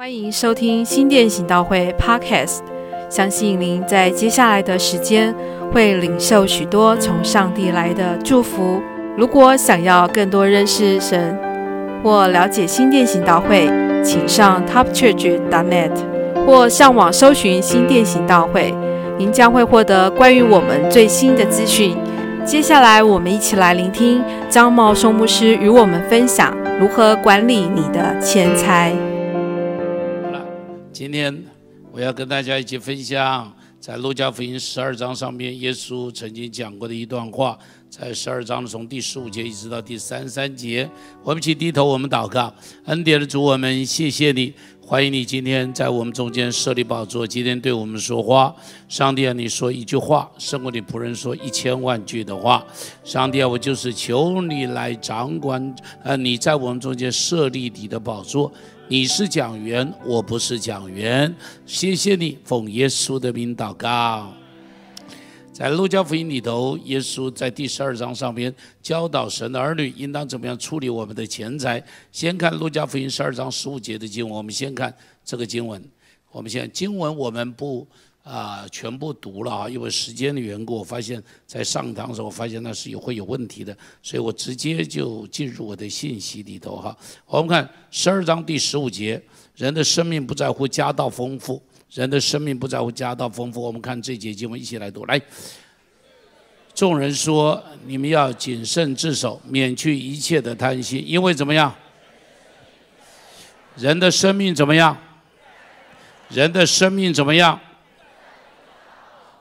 欢迎收听新店行道会 Podcast。相信您在接下来的时间会领受许多从上帝来的祝福。如果想要更多认识神或了解新店行道会，请上 TopChurch.net 或上网搜寻新店行道会，您将会获得关于我们最新的资讯。接下来，我们一起来聆听张茂松牧师与我们分享如何管理你的钱财。今天我要跟大家一起分享，在路加福音十二章上面，耶稣曾经讲过的一段话，在十二章的从第十五节一直到第三十三节，我们一起低头，我们祷告，恩典的主，我们谢谢你。欢迎你今天在我们中间设立宝座，今天对我们说话。上帝啊，你说一句话，胜过你仆人说一千万句的话。上帝啊，我就是求你来掌管，呃，你在我们中间设立你的宝座。你是讲员，我不是讲员。谢谢你，奉耶稣的名祷告。在路加福音里头，耶稣在第十二章上边教导神的儿女应当怎么样处理我们的钱财。先看路加福音十二章十五节的经文，我们先看这个经文。我们现在经文我们不啊全部读了啊，因为时间的缘故，我发现在上堂的时候发现那是有会有问题的，所以我直接就进入我的信息里头哈。我们看十二章第十五节，人的生命不在乎家道丰富。人的生命不在乎家道丰富。我们看这节经文，一起来读。来，众人说：“你们要谨慎自守，免去一切的贪心，因为怎么样？人的生命怎么样？人的生命怎么样？”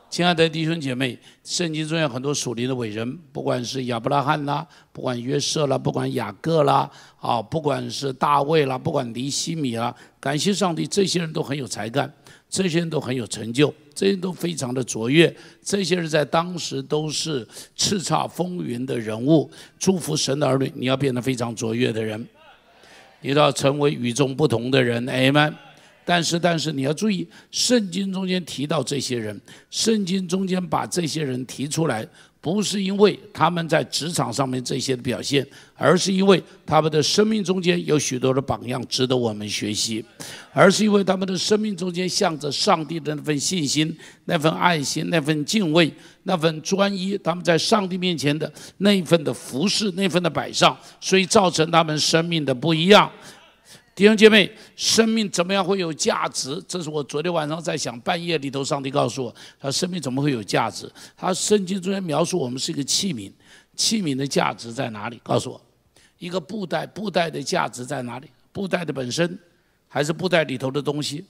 亲爱的弟兄姐妹，圣经中有很多属灵的伟人，不管是亚伯拉罕啦，不管约瑟啦，不管雅各啦，啊，不管是大卫啦，不管尼西米啦，感谢上帝，这些人都很有才干。这些人都很有成就，这些人都非常的卓越，这些人在当时都是叱咤风云的人物。祝福神的儿女，你要变得非常卓越的人，你要成为与众不同的人。哎们，但是但是你要注意，圣经中间提到这些人，圣经中间把这些人提出来。不是因为他们在职场上面这些的表现，而是因为他们的生命中间有许多的榜样值得我们学习，而是因为他们的生命中间向着上帝的那份信心、那份爱心、那份敬畏、那份专一，他们在上帝面前的那一份的服侍、那份的摆上，所以造成他们生命的不一样。弟兄姐妹，生命怎么样会有价值？这是我昨天晚上在想，半夜里头，上帝告诉我，他生命怎么会有价值？他圣经中间描述我们是一个器皿，器皿的价值在哪里？告诉我，一个布袋，布袋的价值在哪里？布袋的本身，还是布袋里头的东西？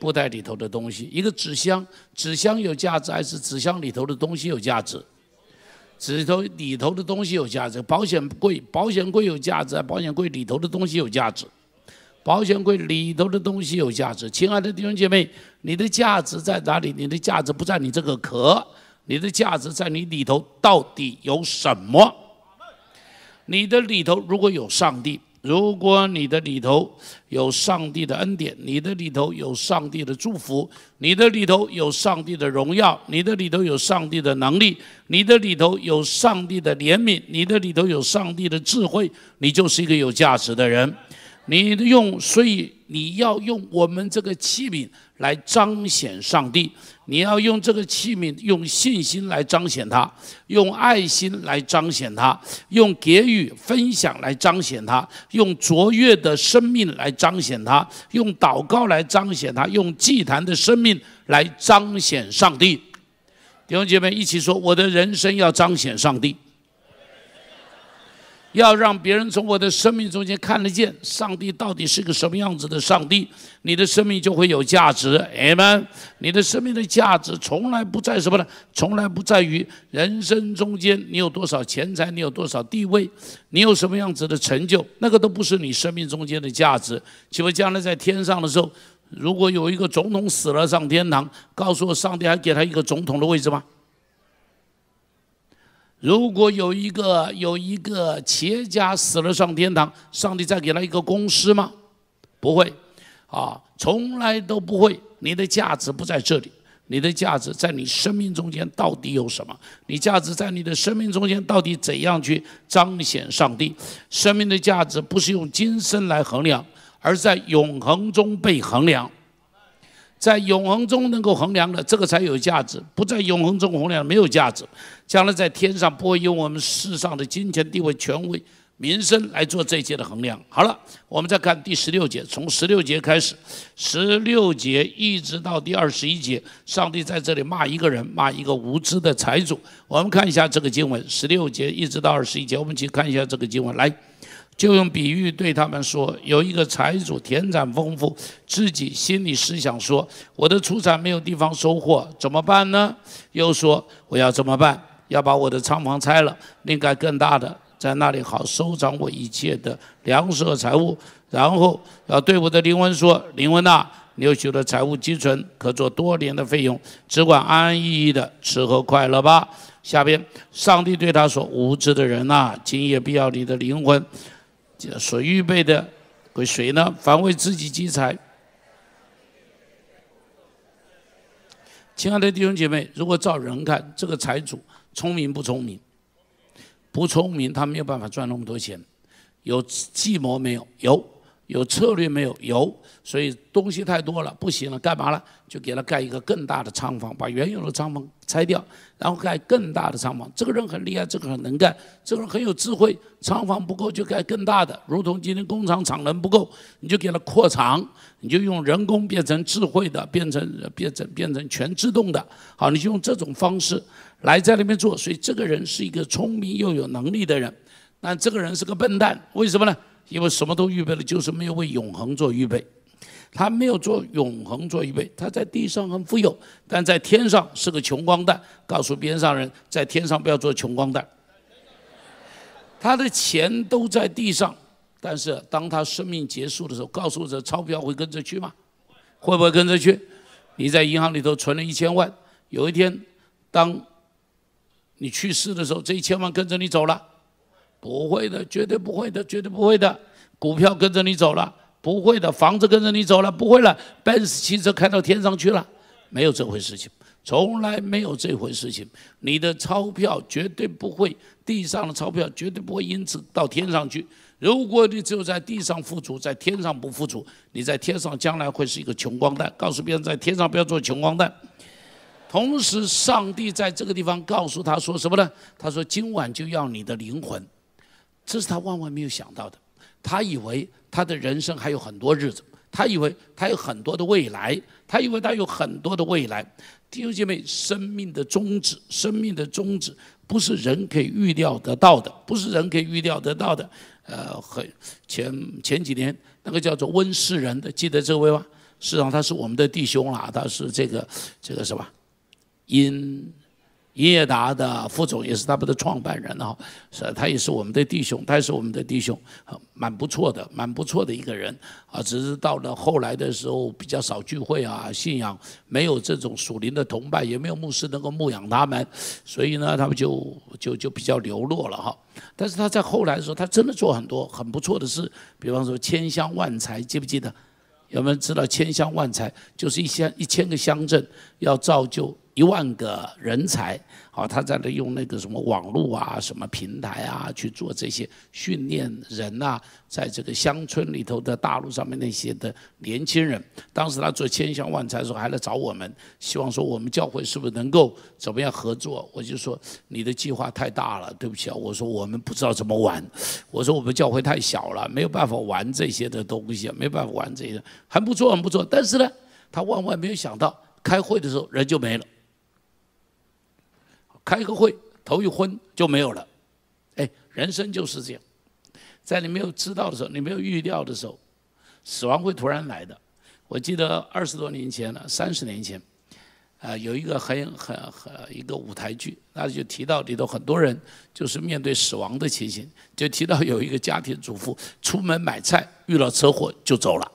布袋里头的东西。一个纸箱，纸箱有价值，还是纸箱里头的东西有价值？指头里头的东西有价值，保险柜保险柜有价值，保险柜里头的东西有价值，保险柜里头的东西有价值。亲爱的弟兄姐妹，你的价值在哪里？你的价值不在你这个壳，你的价值在你里头到底有什么？你的里头如果有上帝。如果你的里头有上帝的恩典，你的里头有上帝的祝福，你的里头有上帝的荣耀，你的里头有上帝的能力，你的里头有上帝的怜悯，你的里头有上帝的智慧，你就是一个有价值的人。你用，所以你要用我们这个器皿来彰显上帝。你要用这个器皿，用信心来彰显它，用爱心来彰显它，用给予分享来彰显它，用卓越的生命来彰显它，用祷告来彰显它，用祭坛的生命来彰显上帝。弟兄姐妹，一起说：我的人生要彰显上帝。要让别人从我的生命中间看得见上帝到底是个什么样子的上帝，你的生命就会有价值。阿门。你的生命的价值从来不在什么呢？从来不在于人生中间你有多少钱财，你有多少地位，你有什么样子的成就，那个都不是你生命中间的价值。请问将来在天上的时候，如果有一个总统死了上天堂，告诉我上帝还给他一个总统的位置吗？如果有一个有一个企业家死了上天堂，上帝再给他一个公司吗？不会，啊，从来都不会。你的价值不在这里，你的价值在你生命中间到底有什么？你价值在你的生命中间到底怎样去彰显上帝？生命的价值不是用今生来衡量，而在永恒中被衡量。在永恒中能够衡量的，这个才有价值；不在永恒中衡量，没有价值。将来在天上不会用我们世上的金钱、地位、权威、民生来做这些的衡量。好了，我们再看第十六节，从十六节开始，十六节一直到第二十一节，上帝在这里骂一个人，骂一个无知的财主。我们看一下这个经文，十六节一直到二十一节，我们去看一下这个经文来。就用比喻对他们说：有一个财主田产丰富，自己心里思想说：我的出产没有地方收获，怎么办呢？又说：我要怎么办？要把我的仓房拆了，另盖更大的，在那里好收藏我一切的粮食和财物。然后要对我的灵魂说：灵魂呐，你有许多财物积存，可做多年的费用，只管安安逸逸的吃喝快乐吧。下边，上帝对他说：无知的人呐，今夜必要你的灵魂。所预备的归谁呢？凡为自己积财。亲爱的弟兄姐妹，如果照人看，这个财主聪明不聪明？不聪明，他没有办法赚那么多钱。有计谋没有？有。有策略没有？有。所以东西太多了，不行了，干嘛了？就给他盖一个更大的仓房，把原有的仓房拆掉，然后盖更大的仓房。这个人很厉害，这个很能干，这个人很有智慧。仓房不够就盖更大的，如同今天工厂厂能不够，你就给他扩厂，你就用人工变成智慧的，变成变成变成全自动的。好，你就用这种方式来在那边做。所以这个人是一个聪明又有能力的人，但这个人是个笨蛋，为什么呢？因为什么都预备了，就是没有为永恒做预备。他没有做永恒做预备，他在地上很富有，但在天上是个穷光蛋。告诉边上人，在天上不要做穷光蛋。他的钱都在地上，但是当他生命结束的时候，告诉这钞票会跟着去吗？会不会跟着去？你在银行里头存了一千万，有一天，当你去世的时候，这一千万跟着你走了？不会的，绝对不会的，绝对不会的。股票跟着你走了。不会的，房子跟着你走了，不会了。奔驰汽车开到天上去了，没有这回事情，从来没有这回事情。你的钞票绝对不会，地上的钞票绝对不会因此到天上去。如果你只有在地上付出，在天上不付出，你在天上将来会是一个穷光蛋。告诉别人，在天上不要做穷光蛋。同时，上帝在这个地方告诉他说什么呢？他说：“今晚就要你的灵魂。”这是他万万没有想到的。他以为他的人生还有很多日子，他以为他有很多的未来，他以为他有很多的未来。弟兄姐妹，生命的宗旨，生命的宗旨不是人可以预料得到的，不是人可以预料得到的。呃，很前前几年那个叫做温世仁的，记得这位吗？实际上他是我们的弟兄啦，他是这个这个什么因。英业达的副总也是他们的创办人啊，是，他也是我们的弟兄，他也是我们的弟兄，蛮不错的，蛮不错的一个人啊。只是到了后来的时候，比较少聚会啊，信仰没有这种属灵的同伴，也没有牧师能够牧养他们，所以呢，他们就就就比较流落了哈。但是他在后来的时候，他真的做很多很不错的事，比方说千乡万财，记不记得？有没有知道千乡万财就是一乡一千个乡镇要造就？一万个人才，好，他在那用那个什么网络啊、什么平台啊去做这些训练人呐，在这个乡村里头的大陆上面那些的年轻人，当时他做千乡万才的时候，还来找我们，希望说我们教会是不是能够怎么样合作？我就说你的计划太大了，对不起啊，我说我们不知道怎么玩，我说我们教会太小了，没有办法玩这些的东西，没办法玩这些，很不错，很不错，但是呢，他万万没有想到，开会的时候人就没了。开个会，头一昏就没有了，哎，人生就是这样，在你没有知道的时候，你没有预料的时候，死亡会突然来的。我记得二十多年前了，三十年前，啊，有一个很很很一个舞台剧，那就提到里头很多人就是面对死亡的情形，就提到有一个家庭主妇出门买菜。遇到车祸就走了，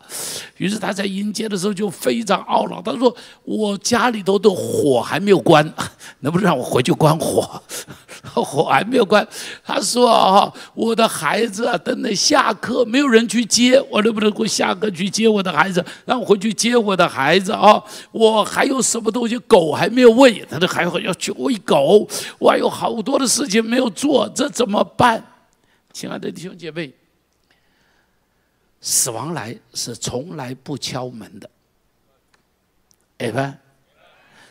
于是他在迎接的时候就非常懊恼。他说：“我家里头的火还没有关，能不能让我回去关火？火还没有关。”他说：“啊，我的孩子啊，等等下课没有人去接，我能不能够下课去接我的孩子？让我回去接我的孩子啊！我还有什么东西？狗还没有喂，他说还要要去喂狗，我还有好多的事情没有做，这怎么办？”亲爱的弟兄姐妹。死亡来是从来不敲门的，哎吧？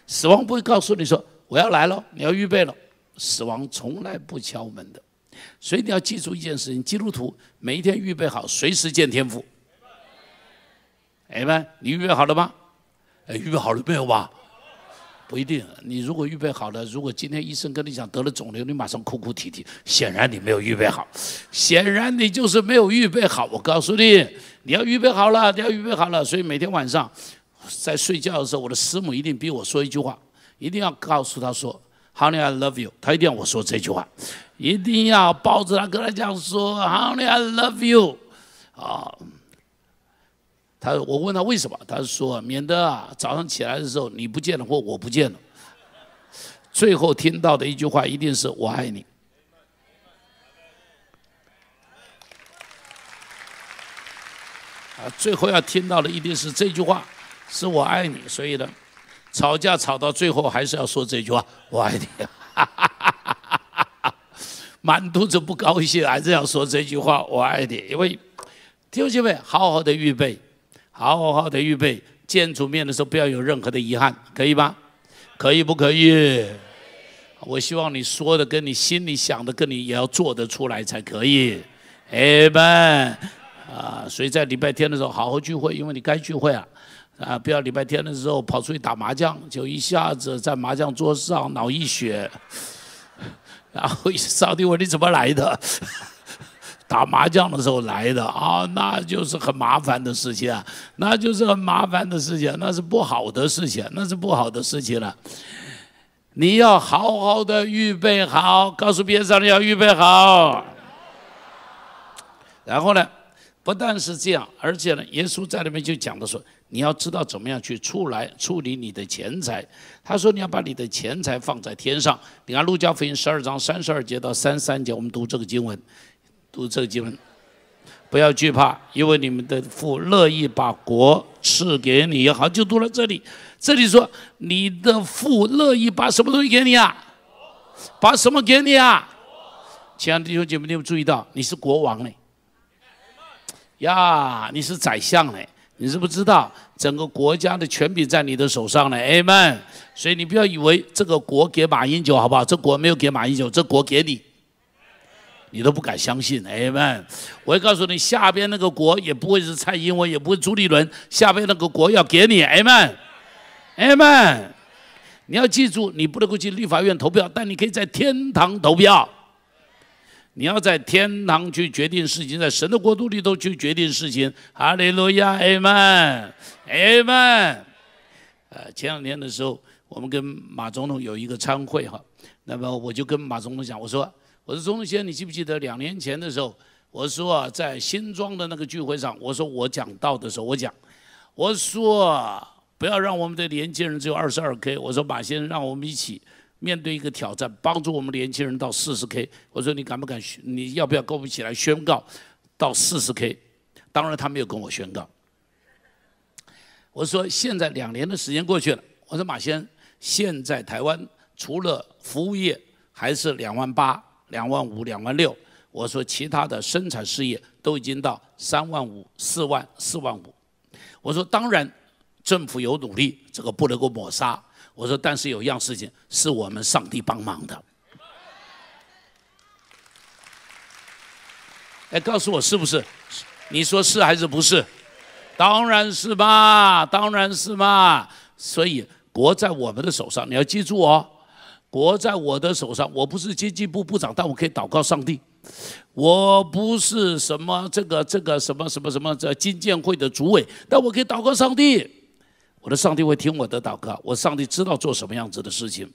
死亡不会告诉你说我要来了，你要预备了。死亡从来不敲门的，所以你要记住一件事情：基督徒每一天预备好，随时见天父。哎吧？你预备好了吗？哎，预备好了没有吧？不一定。你如果预备好了，如果今天医生跟你讲得了肿瘤，你马上哭哭啼啼，显然你没有预备好，显然你就是没有预备好。我告诉你，你要预备好了，你要预备好了。所以每天晚上在睡觉的时候，我的师母一定逼我说一句话，一定要告诉他说：“Honey, I love you。”他一定要我说这句话，一定要抱着他跟他讲说：“Honey, I love you。”啊。他我问他为什么？他说免得啊早上起来的时候你不见了或我不见了，最后听到的一句话一定是我爱你。啊，最后要听到的一定是这句话，是我爱你。所以呢，吵架吵到最后还是要说这句话，我爱你。满肚子不高兴还是要说这句话，我爱你。因为弟兄姐妹，好好的预备。好好的预备见主面的时候，不要有任何的遗憾，可以吗？可以不可以？我希望你说的跟你心里想的，跟你也要做得出来才可以。哎们啊，所以在礼拜天的时候好好聚会，因为你该聚会啊啊！不要礼拜天的时候跑出去打麻将，就一下子在麻将桌上脑溢血，然后上帝问你怎么来的？打麻将的时候来的啊，那就是很麻烦的事情啊，那就是很麻烦的事情，那是不好的事情，那是不好的事情了。你要好好的预备好，告诉边上你要预备好。然后呢，不但是这样，而且呢，耶稣在那边就讲的说，你要知道怎么样去出来处理你的钱财。他说你要把你的钱财放在天上。你看路加福音十二章三十二节到三三节，我们读这个经文。读这个经文，不要惧怕，因为你们的父乐意把国赐给你。好，就读到这里。这里说，你的父乐意把什么东西给你啊？把什么给你啊？亲爱的弟兄姐妹，你有注意到，你是国王呢？呀，你是宰相呢？你知不知道，整个国家的权柄在你的手上呢？Amen。所以你不要以为这个国给马英九，好不好？这国没有给马英九，这国给你。你都不敢相信，哎们，我会告诉你，下边那个国也不会是蔡英文，也不会朱立伦，下边那个国要给你，哎们，哎们，你要记住，你不能够去立法院投票，但你可以在天堂投票。你要在天堂去决定事情，在神的国度里头去决定事情。哈利路亚，艾曼，艾曼。呃，前两天的时候，我们跟马总统有一个参会哈，那么我就跟马总统讲，我说。我说钟先，你记不记得两年前的时候，我说啊，在新庄的那个聚会上，我说我讲到的时候，我讲，我说不要让我们的年轻人只有二十二 K。我说马先生，让我们一起面对一个挑战，帮助我们年轻人到四十 K。我说你敢不敢？你要不要跟我们一起来宣告到四十 K？当然他没有跟我宣告。我说现在两年的时间过去了，我说马先生，现在台湾除了服务业还是两万八。两万五、两万六，我说其他的生产事业都已经到三万五、四万、四万五。我说当然，政府有努力，这个不能够抹杀。我说但是有一样事情是我们上帝帮忙的。哎，告诉我是不是？你说是还是不是？当然是嘛，当然是嘛。所以国在我们的手上，你要记住哦。国在我的手上，我不是经济部部长，但我可以祷告上帝。我不是什么这个这个什么什么什么这金建会的主委，但我可以祷告上帝。我的上帝会听我的祷告，我上帝知道做什么样子的事情。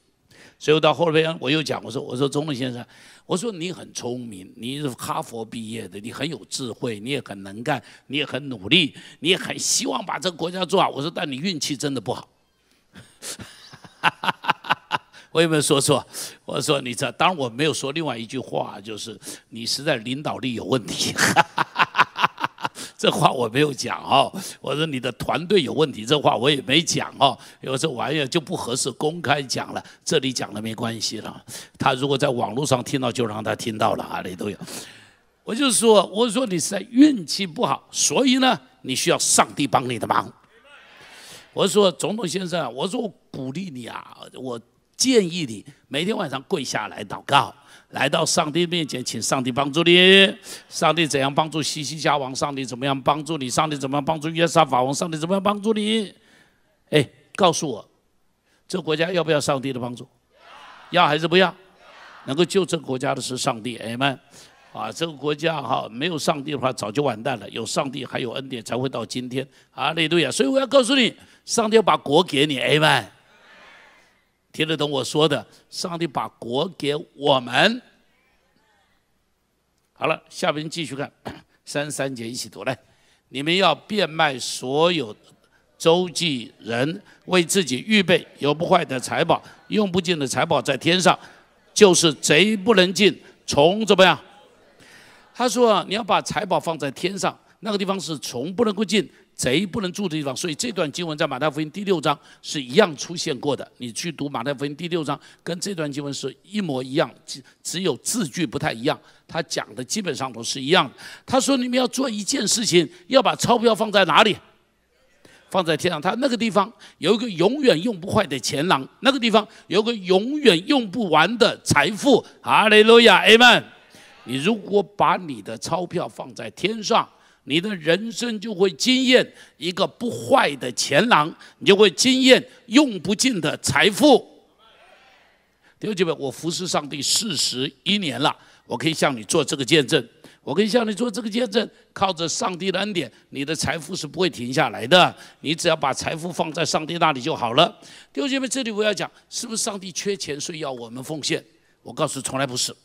所以到后边我又讲，我说我说钟立先生，我说你很聪明，你是哈佛毕业的，你很有智慧，你也很能干，你也很努力，你也很希望把这个国家做好。我说但你运气真的不好。我有没有说错？我说你这，当然我没有说另外一句话，就是你实在领导力有问题。这话我没有讲哦。我说你的团队有问题，这话我也没讲哦。有这玩意儿就不合适公开讲了，这里讲了没关系了。他如果在网络上听到，就让他听到了，哪里都有。我就说，我说你是运气不好，所以呢，你需要上帝帮你的忙。我说总统先生，我说我鼓励你啊，我建议你每天晚上跪下来祷告，来到上帝面前，请上帝帮助你。上帝怎样帮助西西家王？上帝怎么样帮助你？上帝怎么样帮助约沙法王？上帝怎么样帮助你？哎，告诉我，这个国家要不要上帝的帮助？要还是不要？能够救这个国家的是上帝，哎们。啊，这个国家哈，没有上帝的话，早就完蛋了。有上帝，还有恩典，才会到今天。啊，利路亚！所以我要告诉你，上帝要把国给你，Amen。听得懂我说的？上帝把国给我们。好了，下边继续看 三三节，一起读来。你们要变卖所有周济人，为自己预备有不坏的财宝，用不尽的财宝在天上，就是贼不能进，虫怎么样？他说啊：“你要把财宝放在天上，那个地方是虫不能够进，贼不能住的地方。所以这段经文在马太福音第六章是一样出现过的。你去读马太福音第六章，跟这段经文是一模一样，只只有字句不太一样。他讲的基本上都是一样。他说：你们要做一件事情，要把钞票放在哪里？放在天上。他那个地方有一个永远用不坏的钱囊，那个地方有个永远用不完的财富。哈利路亚，Amen。”你如果把你的钞票放在天上，你的人生就会惊艳一个不坏的钱囊，你就会惊艳用不尽的财富。弟兄姐妹，我服侍上帝四十一年了，我可以向你做这个见证。我可以向你做这个见证，靠着上帝的恩典，你的财富是不会停下来的。你只要把财富放在上帝那里就好了。弟兄姐妹，这里我要讲，是不是上帝缺钱，所以要我们奉献？我告诉，从来不是。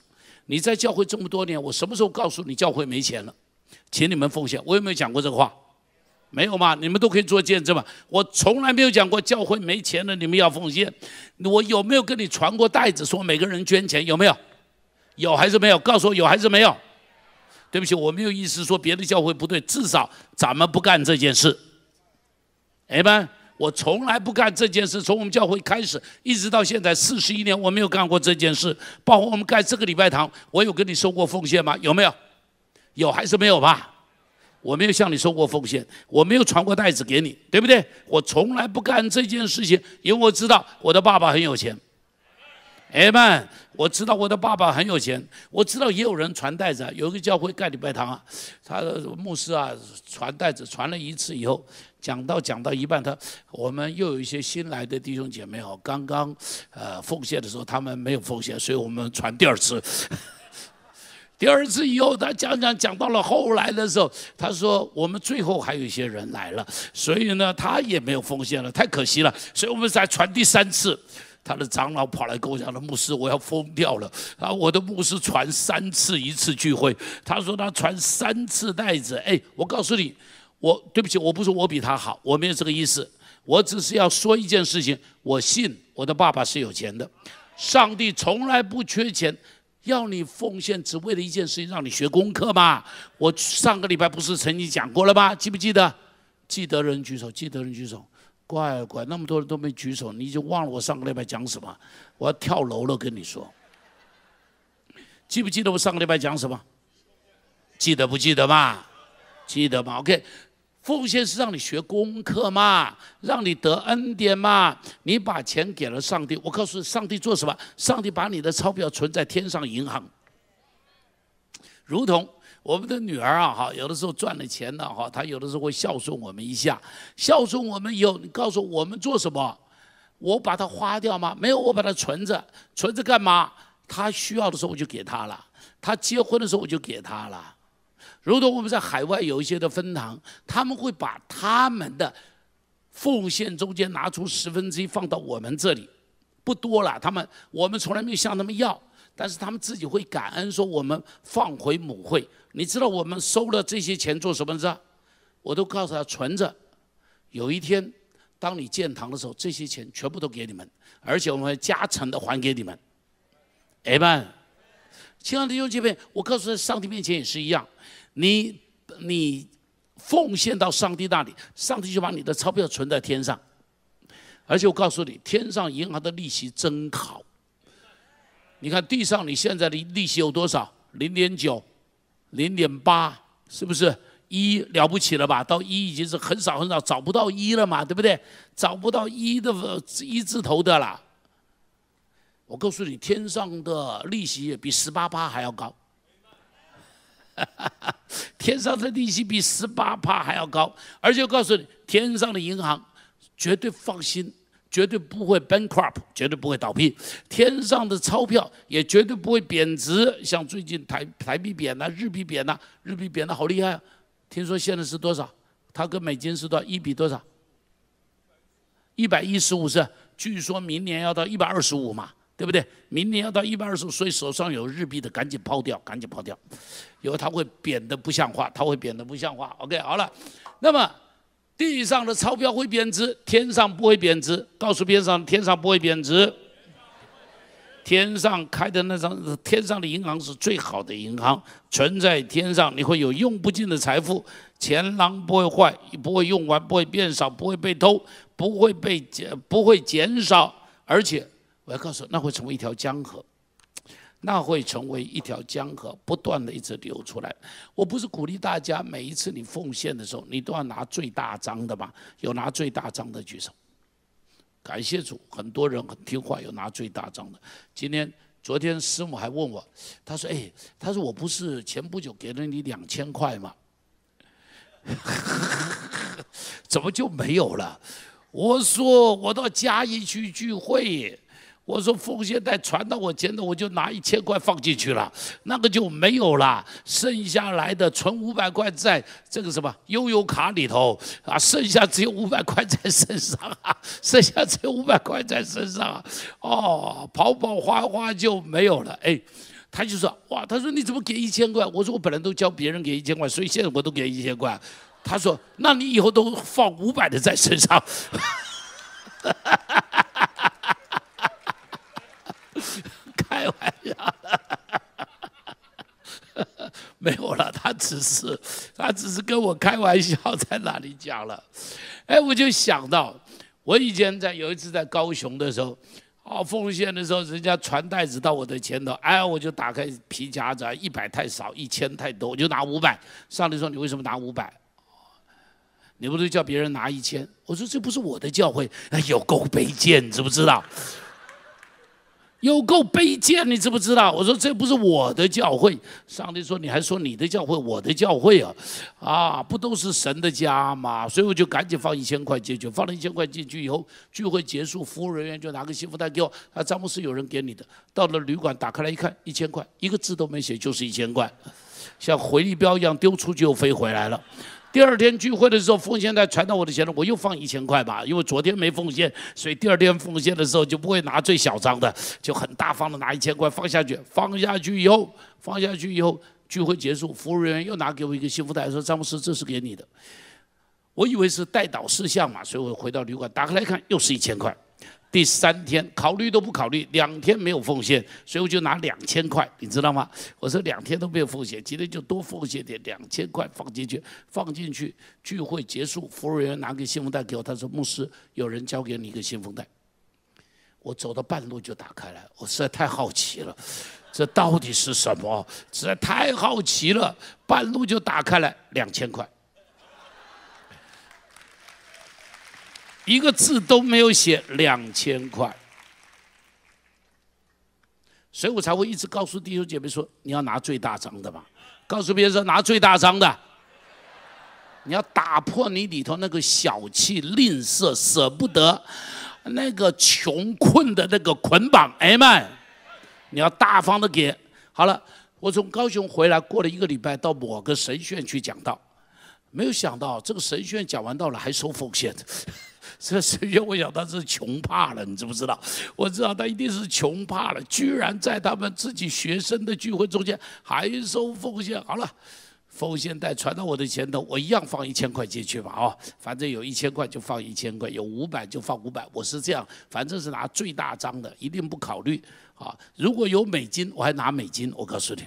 你在教会这么多年，我什么时候告诉你教会没钱了，请你们奉献？我有没有讲过这个话？没有嘛？你们都可以做见证嘛。我从来没有讲过教会没钱了，你们要奉献。我有没有跟你传过袋子，说每个人捐钱？有没有？有还是没有？告诉我有还是没有？对不起，我没有意思说别的教会不对，至少咱们不干这件事。哎们。我从来不干这件事，从我们教会开始一直到现在四十一年，我没有干过这件事。包括我们盖这个礼拜堂，我有跟你收过奉献吗？有没有？有还是没有吧？我没有向你收过奉献，我没有传过袋子给你，对不对？我从来不干这件事情，因为我知道我的爸爸很有钱。哎们，我知道我的爸爸很有钱，我知道也有人传袋子，有一个教会盖礼拜堂啊，他的牧师啊传袋子传了一次以后。讲到讲到一半，他我们又有一些新来的弟兄姐妹哦，刚刚呃奉献的时候他们没有奉献，所以我们传第二次。第二次以后，他讲讲讲到了后来的时候，他说我们最后还有一些人来了，所以呢他也没有奉献了，太可惜了，所以我们才传第三次。他的长老跑来跟我讲：“的牧师，我要疯掉了！啊，我的牧师传三次一次聚会，他说他传三次袋子。哎，我告诉你。”我对不起，我不是我比他好，我没有这个意思。我只是要说一件事情，我信我的爸爸是有钱的，上帝从来不缺钱，要你奉献只为了一件事情，让你学功课嘛。我上个礼拜不是曾经讲过了吗？记不记得？记得人举手，记得人举手。乖乖，那么多人都没举手，你就忘了我上个礼拜讲什么？我要跳楼了，跟你说。记不记得我上个礼拜讲什么？记得不记得嘛？记得吗？OK。奉献是让你学功课嘛，让你得恩典嘛。你把钱给了上帝，我告诉你上帝做什么？上帝把你的钞票存在天上银行，如同我们的女儿啊，哈，有的时候赚了钱了，哈，她有的时候会孝顺我们一下。孝顺我们以后，你告诉我们做什么？我把它花掉吗？没有，我把它存着，存着干嘛？她需要的时候我就给她了，她结婚的时候我就给她了。如同我们在海外有一些的分堂，他们会把他们的奉献中间拿出十分之一放到我们这里，不多了。他们我们从来没有向他们要，但是他们自己会感恩，说我们放回母会。你知道我们收了这些钱做什么事？我都告诉他存着，有一天当你建堂的时候，这些钱全部都给你们，而且我们会加成的还给你们。哎们，亲爱的弟兄姐妹，我告诉在上帝面前也是一样。你你奉献到上帝那里，上帝就把你的钞票存在天上，而且我告诉你，天上银行的利息真好。你看地上你现在的利息有多少？零点九，零点八，是不是？一了不起了吧？到一已经是很少很少，找不到一了嘛，对不对？找不到一的一字头的了。我告诉你，天上的利息比十八趴还要高。天上的利息比十八趴还要高，而且我告诉你，天上的银行绝对放心，绝对不会 bankrupt，绝对不会倒闭。天上的钞票也绝对不会贬值，像最近台台币贬了，日币贬了，日币贬的好厉害啊！听说现在是多少？它跟美金是多少？一比多少？一百一十五是？据说明年要到一百二十五嘛。对不对？明年要到一百二十，所以手上有日币的赶紧抛掉，赶紧抛掉，因为它会贬得不像话，它会贬得不像话。OK，好了，那么地上的钞票会贬值，天上不会贬值。告诉边上，天上不会贬值。天上开的那张，天上的银行是最好的银行，存在天上，你会有用不尽的财富，钱囊不会坏，不会用完，不会变少，不会被偷，不会被减，不会减少，而且。我要告诉，那会成为一条江河，那会成为一条江河，不断的一直流出来。我不是鼓励大家每一次你奉献的时候，你都要拿最大张的嘛？有拿最大张的举手。感谢主，很多人很听话，有拿最大张的。今天、昨天师母还问我，他说：“哎，他说我不是前不久给了你两千块吗？怎么就没有了？”我说：“我到嘉义去聚会。”我说奉献袋传到我前头，我就拿一千块放进去了，那个就没有了，剩下来的存五百块在这个什么悠游卡里头啊，剩下只有五百块在身上啊，剩下只有五百块在身上啊，哦，跑跑花花就没有了，哎，他就说哇，他说你怎么给一千块？我说我本来都教别人给一千块，所以现在我都给一千块。他说那你以后都放五百的在身上。开玩笑，没有了。他只是，他只是跟我开玩笑，在那里讲了。哎，我就想到，我以前在有一次在高雄的时候，哦，奉献的时候，人家传袋子到我的前头，哎，我就打开皮夹子，一百太少，一千太多，我就拿五百。上帝说：“你为什么拿五百？你不是叫别人拿一千？”我说：“这不是我的教会，有够卑贱，知不知道？”有够卑贱，你知不知道？我说这不是我的教会。上帝说你还说你的教会，我的教会啊，啊，不都是神的家吗？所以我就赶紧放一千块进去。放了一千块进去以后，聚会结束，服务人员就拿个信封袋给我。啊，詹姆斯有人给你的。到了旅馆，打开来一看，一千块，一个字都没写，就是一千块，像回力镖一样丢出去又飞回来了。第二天聚会的时候，奉献袋传到我的钱了，我又放一千块吧，因为昨天没奉献，所以第二天奉献的时候就不会拿最小张的，就很大方的拿一千块放下去。放下去以后，放下去以后，聚会结束，服务人员又拿给我一个幸福袋，说：“詹姆斯，这是给你的。”我以为是代导事项嘛，所以我回到旅馆打开来看，又是一千块。第三天考虑都不考虑，两天没有奉献，所以我就拿两千块，你知道吗？我说两天都没有奉献，今天就多奉献点，两千块放进去，放进去。聚会结束，服务员拿个信封袋给我，他说：“牧师，有人交给你一个信封袋。”我走到半路就打开来，我实在太好奇了，这到底是什么？实在太好奇了，半路就打开来，两千块。一个字都没有写，两千块，所以我才会一直告诉弟兄姐妹说：你要拿最大张的嘛。告诉别人说拿最大张的，你要打破你里头那个小气、吝啬、舍不得、那个穷困的那个捆绑。哎们，你要大方的给。好了，我从高雄回来，过了一个礼拜，到某个神学院去讲道，没有想到这个神学院讲完道了，还收奉献。这神学我想他是穷怕了，你知不知道？我知道他一定是穷怕了，居然在他们自己学生的聚会中间还收奉献。好了。奉献袋传到我的前头，我一样放一千块进去吧，哦，反正有一千块就放一千块，有五百就放五百，我是这样，反正是拿最大张的，一定不考虑啊。如果有美金，我还拿美金，我告诉你，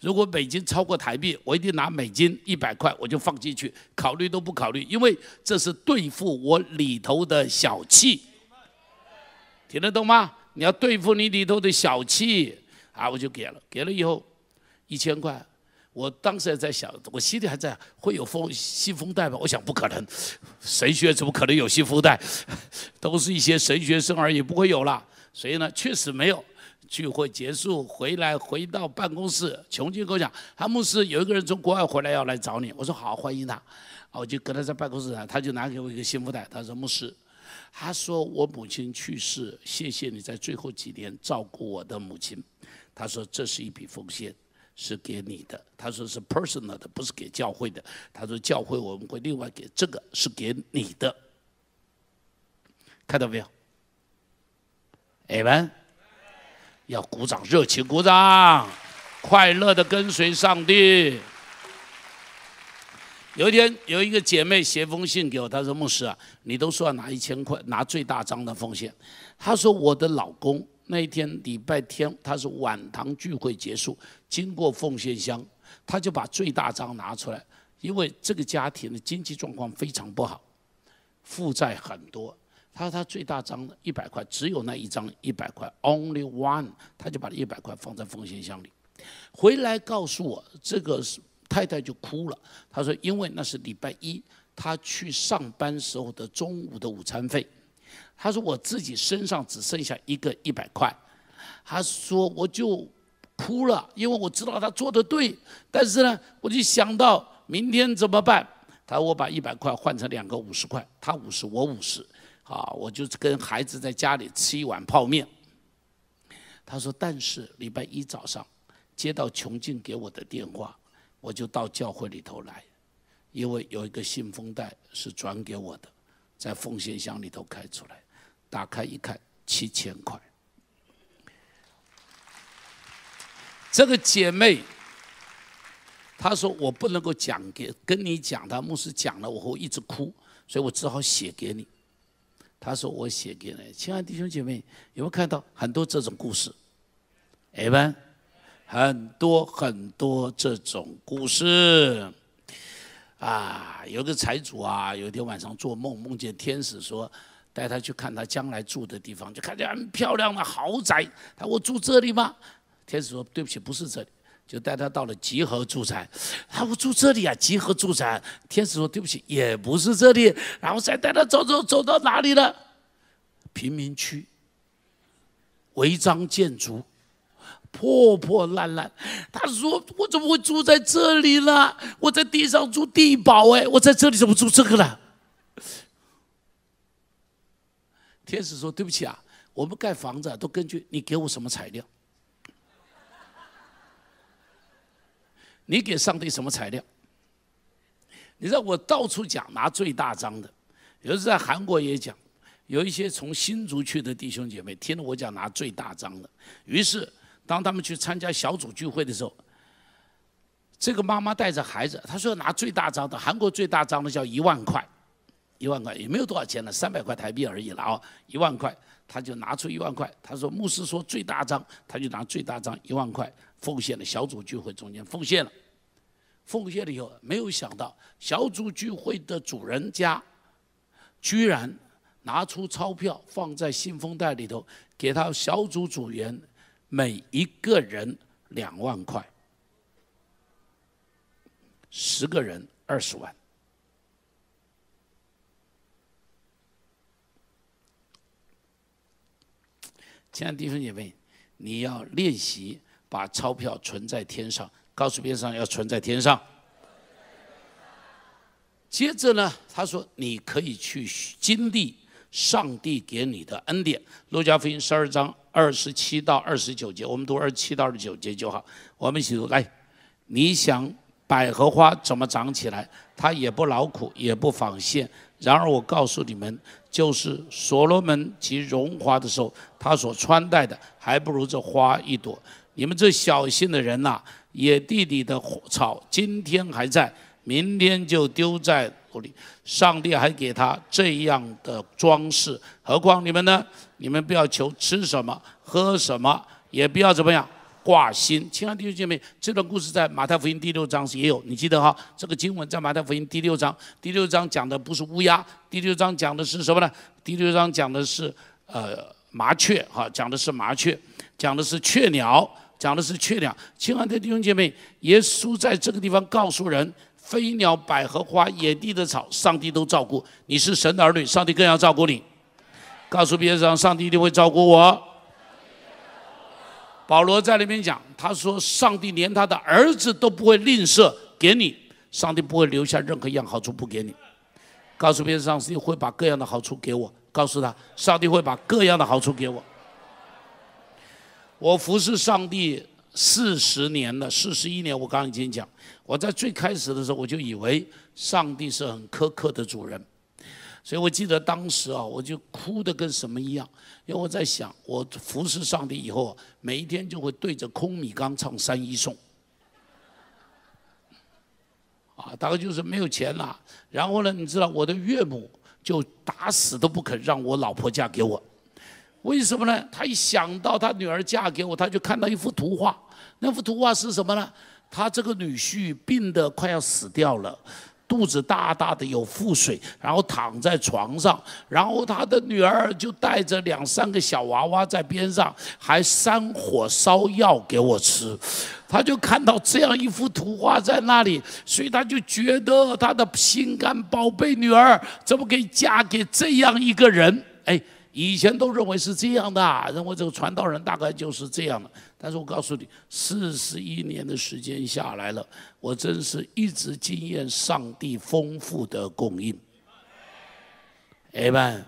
如果美金超过台币，我一定拿美金一百块，我就放进去，考虑都不考虑，因为这是对付我里头的小气，听得懂吗？你要对付你里头的小气啊，我就给了，给了以后一千块。我当时也在想，我心里还在会有风信封袋吗？我想不可能，神学怎么可能有信封袋？都是一些神学生而已，不会有了。所以呢，确实没有。聚会结束回来，回到办公室，琼金跟我讲，他牧师有一个人从国外回来要来找你。我说好，欢迎他。我就跟他在办公室谈，他就拿给我一个信封袋，他说牧师，他说我母亲去世，谢谢你在最后几年照顾我的母亲。他说这是一笔奉献。是给你的，他说是 personal 的，不是给教会的。他说教会我们会另外给，这个是给你的，看到没有？Amen，要鼓掌，热情鼓掌，快乐的跟随上帝。有一天，有一个姐妹写封信给我，她说：“牧师啊，你都说要拿一千块，拿最大张的奉献。”她说：“我的老公。”那一天礼拜天，他是晚堂聚会结束，经过奉献箱，他就把最大张拿出来，因为这个家庭的经济状况非常不好，负债很多。他说他最大张的一百块，只有那一张一百块，only one，他就把一百块放在奉献箱里，回来告诉我，这个太太就哭了。他说，因为那是礼拜一，他去上班时候的中午的午餐费。他说：“我自己身上只剩下一个一百块。”他说：“我就哭了，因为我知道他做的对，但是呢，我就想到明天怎么办？”他说：“我把一百块换成两个五十块，他五十，我五十，好，我就跟孩子在家里吃一碗泡面。”他说：“但是礼拜一早上接到琼静给我的电话，我就到教会里头来，因为有一个信封袋是转给我的。”在奉献箱里头开出来，打开一看，七千块。这个姐妹，她说我不能够讲给跟你讲，她牧师讲了，我会一直哭，所以我只好写给你。她说我写给你，亲爱的弟兄姐妹，有没有看到很多这种故事？哎们，很多很多这种故事。啊，有个财主啊，有一天晚上做梦，梦见天使说，带他去看他将来住的地方，就看见很漂亮的豪宅。他我住这里吗？天使说对不起，不是这里。就带他到了集合住宅。他我住这里啊，集合住宅。天使说对不起，也不是这里。然后再带他走走走到哪里了？贫民区，违章建筑。破破烂烂，他说：“我怎么会住在这里了？我在地上住地堡，哎，我在这里怎么住这个了？”天使说：“对不起啊，我们盖房子都根据你给我什么材料，你给上帝什么材料？你知道我到处讲拿最大张的，有时在韩国也讲，有一些从新竹去的弟兄姐妹听了我讲拿最大张的，于是。”当他们去参加小组聚会的时候，这个妈妈带着孩子，她说拿最大张的，韩国最大张的叫一万块，一万块也没有多少钱了，三百块台币而已了啊，一万块，他就拿出一万块，他说牧师说最大张，他就拿最大张一万块奉献了小组聚会中间奉献了，奉献了以后，没有想到小组聚会的主人家居然拿出钞票放在信封袋里头，给他小组组员。每一个人两万块，十个人二十万。亲爱的弟兄姐妹，你要练习把钞票存在天上，告诉边上要存在天上。接着呢，他说你可以去经历上帝给你的恩典。路加福音十二章。二十七到二十九节，我们读二十七到二十九节就好。我们一起读来。你想百合花怎么长起来？它也不劳苦，也不纺线。然而我告诉你们，就是所罗门及荣华的时候，他所穿戴的还不如这花一朵。你们这小心的人呐，野地里的草今天还在，明天就丢在上帝还给他这样的装饰，何况你们呢？你们不要求吃什么、喝什么，也不要怎么样挂心。亲爱的弟兄姐妹，这段故事在马太福音第六章也有，你记得哈？这个经文在马太福音第六章，第六章讲的不是乌鸦，第六章讲的是什么呢？第六章讲的是呃麻雀，哈，讲的是麻雀，讲的是雀鸟，讲的是缺粮。亲爱的弟兄姐妹，耶稣在这个地方告诉人：飞鸟、百合花、野地的草，上帝都照顾。你是神的儿女，上帝更要照顾你。告诉别人说，上帝一定会照顾我。保罗在里面讲，他说：上帝连他的儿子都不会吝啬给你，上帝不会留下任何一样好处不给你。告诉别人，上帝会把各样的好处给我。告诉他，上帝会把各样的好处给我。我服侍上帝四十年了，四十一年。我刚刚已经讲，我在最开始的时候，我就以为上帝是很苛刻的主人，所以我记得当时啊，我就哭的跟什么一样，因为我在想，我服侍上帝以后，每一天就会对着空米缸唱三一颂。啊，大概就是没有钱了。然后呢，你知道我的岳母。就打死都不肯让我老婆嫁给我，为什么呢？他一想到他女儿嫁给我，他就看到一幅图画。那幅图画是什么呢？他这个女婿病得快要死掉了，肚子大大的有腹水，然后躺在床上，然后他的女儿就带着两三个小娃娃在边上，还山火烧药给我吃。他就看到这样一幅图画在那里，所以他就觉得他的心肝宝贝女儿怎么可以嫁给这样一个人？哎，以前都认为是这样的，认为这个传道人大概就是这样的。但是我告诉你，四十一年的时间下来了，我真是一直经验上帝丰富的供应。哎们。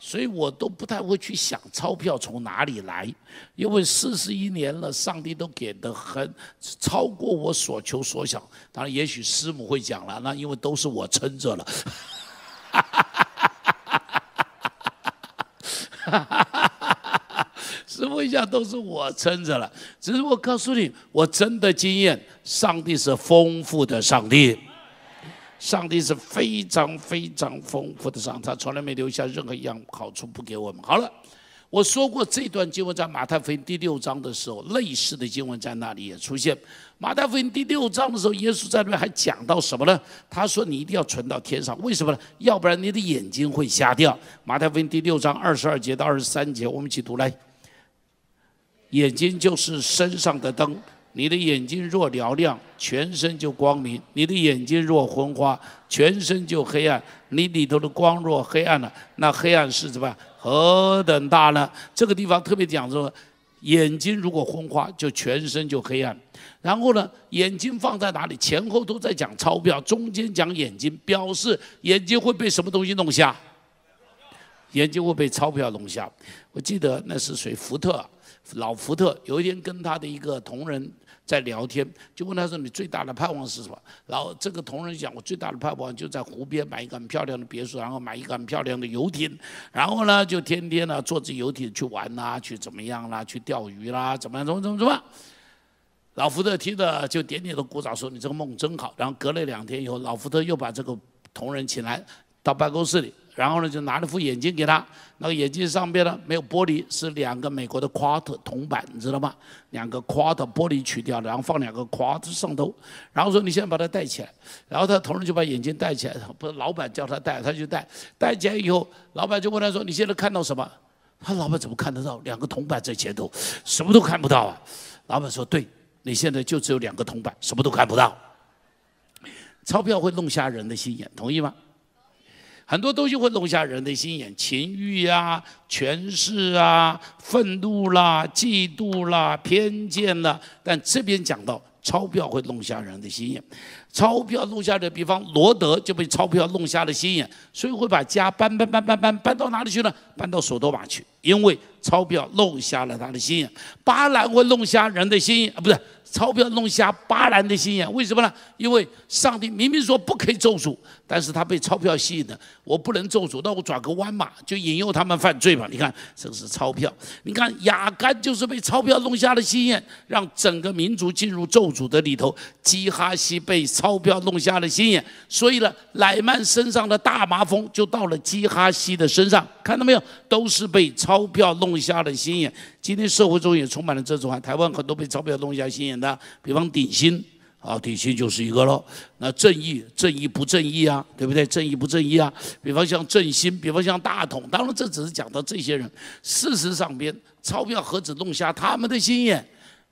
所以我都不太会去想钞票从哪里来，因为四十一年了，上帝都给的很超过我所求所想。当然，也许师母会讲了，那因为都是我撑着了。师傅一下都是我撑着了，只是我告诉你，我真的经验，上帝是丰富的上帝。上帝是非常非常丰富的上，他从来没留下任何一样好处不给我们。好了，我说过这段经文在马太福音第六章的时候，类似的经文在那里也出现。马太福音第六章的时候，耶稣在那边还讲到什么呢？他说：“你一定要存到天上，为什么呢？要不然你的眼睛会瞎掉。”马太福音第六章二十二节到二十三节，我们一起读来。眼睛就是身上的灯。你的眼睛若嘹亮，全身就光明；你的眼睛若昏花，全身就黑暗。你里头的光若黑暗了，那黑暗是什么？何等大呢？这个地方特别讲说，眼睛如果昏花，就全身就黑暗。然后呢，眼睛放在哪里？前后都在讲钞票，中间讲眼睛，表示眼睛会被什么东西弄瞎？眼睛会被钞票弄瞎。我记得那是谁？福特，老福特，有一天跟他的一个同仁。在聊天，就问他说：“你最大的盼望是什么？”然后这个同仁讲：“我最大的盼望就在湖边买一个很漂亮的别墅，然后买一个很漂亮的游艇，然后呢，就天天呢坐着游艇去玩呐，去怎么样啦，去钓鱼啦，怎么样，怎么怎么怎么。”老福特听着就点点头鼓掌说：“你这个梦真好。”然后隔了两天以后，老福特又把这个同仁请来到办公室里。然后呢，就拿了副眼镜给他，那个眼镜上边呢没有玻璃，是两个美国的 Quad 铜板，你知道吗？两个 Quad 玻璃取掉，然后放两个 Quad 上头，然后说你现在把它戴起来，然后他同事就把眼镜戴起来，不是老板叫他戴，他就戴，戴起来以后，老板就问他说你现在看到什么？他老板怎么看得到？两个铜板在前头，什么都看不到啊。老板说对，你现在就只有两个铜板，什么都看不到。钞票会弄瞎人的心眼，同意吗？很多东西会弄瞎人的心眼，情欲啊、权势啊、愤怒啦、嫉妒啦、偏见啦。但这边讲到钞票会弄瞎人的心眼，钞票弄瞎的，比方罗德就被钞票弄瞎了心眼，所以会把家搬搬搬搬搬搬到哪里去呢？搬到索多玛去，因为钞票弄瞎了他的心眼。巴兰会弄瞎人的心眼啊，不是。钞票弄瞎巴兰的心眼，为什么呢？因为上帝明明说不可以咒诅，但是他被钞票吸引了。我不能咒诅，那我转个弯嘛，就引诱他们犯罪嘛。你看，这是钞票。你看雅干就是被钞票弄瞎了心眼，让整个民族进入咒诅的里头。基哈西被钞票弄瞎了心眼，所以呢，乃曼身上的大麻风就到了基哈西的身上。看到没有？都是被钞票弄瞎了心眼。今天社会中也充满了这种啊，台湾很多被钞票弄瞎心眼的，比方鼎新，啊，鼎新就是一个喽。那正义，正义不正义啊，对不对？正义不正义啊？比方像振兴，比方像大统，当然这只是讲到这些人。事实上边，钞票何止弄瞎他们的心眼，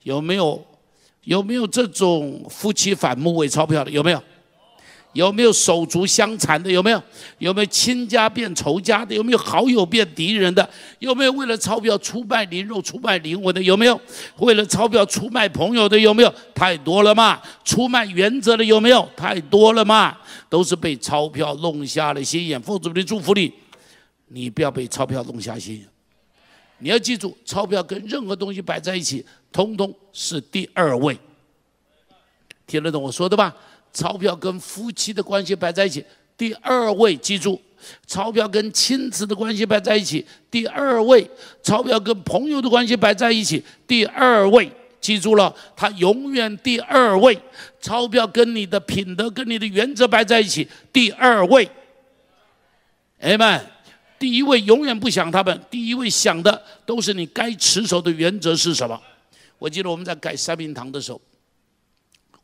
有没有？有没有这种夫妻反目为钞票的？有没有？有没有手足相残的？有没有？有没有亲家变仇家的？有没有好友变敌人的？有没有为了钞票出卖灵肉、出卖灵魂的？有没有为了钞票出卖朋友的？有没有？太多了嘛！出卖原则的有没有？太多了嘛！都是被钞票弄瞎了心眼。奉主的祝福你，你不要被钞票弄瞎心眼。你要记住，钞票跟任何东西摆在一起，通通是第二位。听得懂我说的吧？钞票跟夫妻的关系摆在一起，第二位，记住；钞票跟亲子的关系摆在一起，第二位；钞票跟朋友的关系摆在一起，第二位，记住了，它永远第二位。钞票跟你的品德、跟你的原则摆在一起，第二位。哎们，第一位永远不想他们，第一位想的都是你该持守的原则是什么？我记得我们在盖三明堂的时候。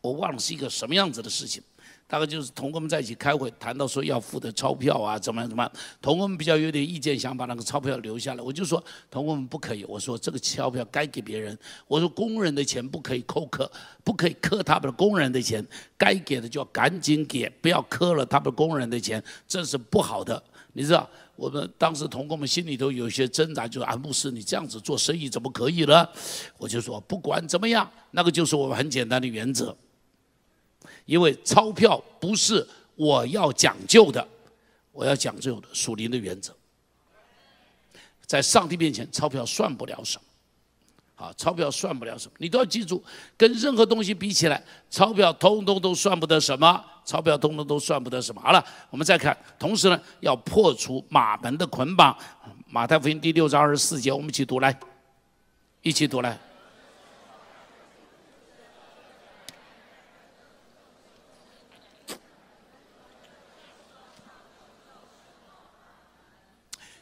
我忘了是一个什么样子的事情，大概就是同工们在一起开会，谈到说要付的钞票啊，怎么样怎么样。同工们比较有点意见，想把那个钞票留下来。我就说同工们不可以，我说这个钞票该给别人。我说工人的钱不可以扣克，不可以克他们的工人的钱，该给的就要赶紧给，不要克了他们工人的钱，这是不好的。你知道，我们当时同工们心里头有些挣扎，就是啊，牧师你这样子做生意怎么可以呢？我就说不管怎么样，那个就是我们很简单的原则。因为钞票不是我要讲究的，我要讲究的属灵的原则，在上帝面前，钞票算不了什么。好，钞票算不了什么，你都要记住，跟任何东西比起来，钞票通通都算不得什么，钞票通通都算不得什么。好了，我们再看，同时呢，要破除马门的捆绑。马太福音第六章二十四节，我们一起读来，一起读来。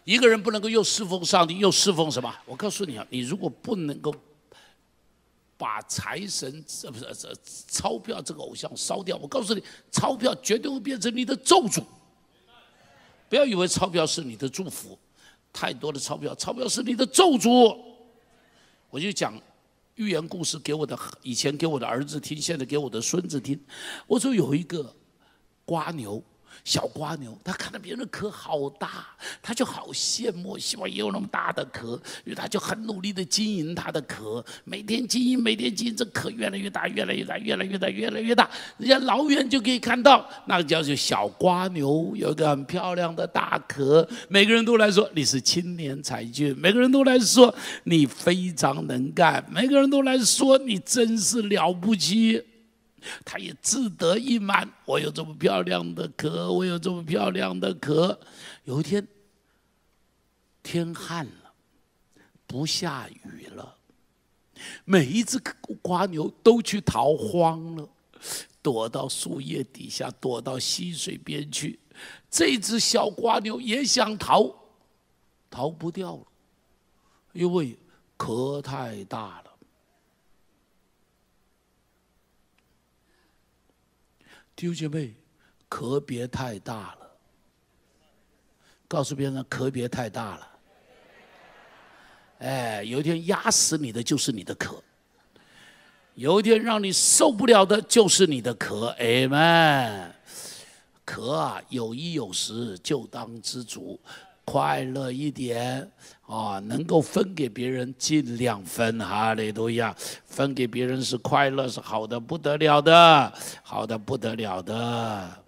一个人不能够又侍奉上帝又侍奉什么？我告诉你啊，你如果不能够把财神这不是这钞票这个偶像烧掉，我告诉你，钞票绝对会变成你的咒诅。不要以为钞票是你的祝福，太多的钞票，钞票是你的咒诅。我就讲寓言故事给我的以前给我的儿子听，现在给我的孙子听。我说有一个瓜牛。小瓜牛，他看到别人的壳好大，他就好羡慕，希望也有那么大的壳，因为他就很努力的经营他的壳，每天经营，每天经营，这壳越来越大，越来越大，越来越大，越来越大，人家老远就可以看到，那个叫做小瓜牛，有一个很漂亮的大壳，每个人都来说你是青年才俊，每个人都来说你非常能干，每个人都来说你真是了不起。他也自得意满，我有这么漂亮的壳，我有这么漂亮的壳。有一天，天旱了，不下雨了，每一只瓜牛都去逃荒了，躲到树叶底下，躲到溪水边去。这只小瓜牛也想逃，逃不掉了，因为壳太大了。弟兄姐妹，壳别太大了。告诉别人，壳别太大了。哎，有一天压死你的就是你的壳，有一天让你受不了的就是你的壳。哎们，壳啊，有衣有食就当知足。快乐一点啊，能够分给别人尽量分哈，利路亚！分给别人是快乐，是好的不得了的，好的不得了的。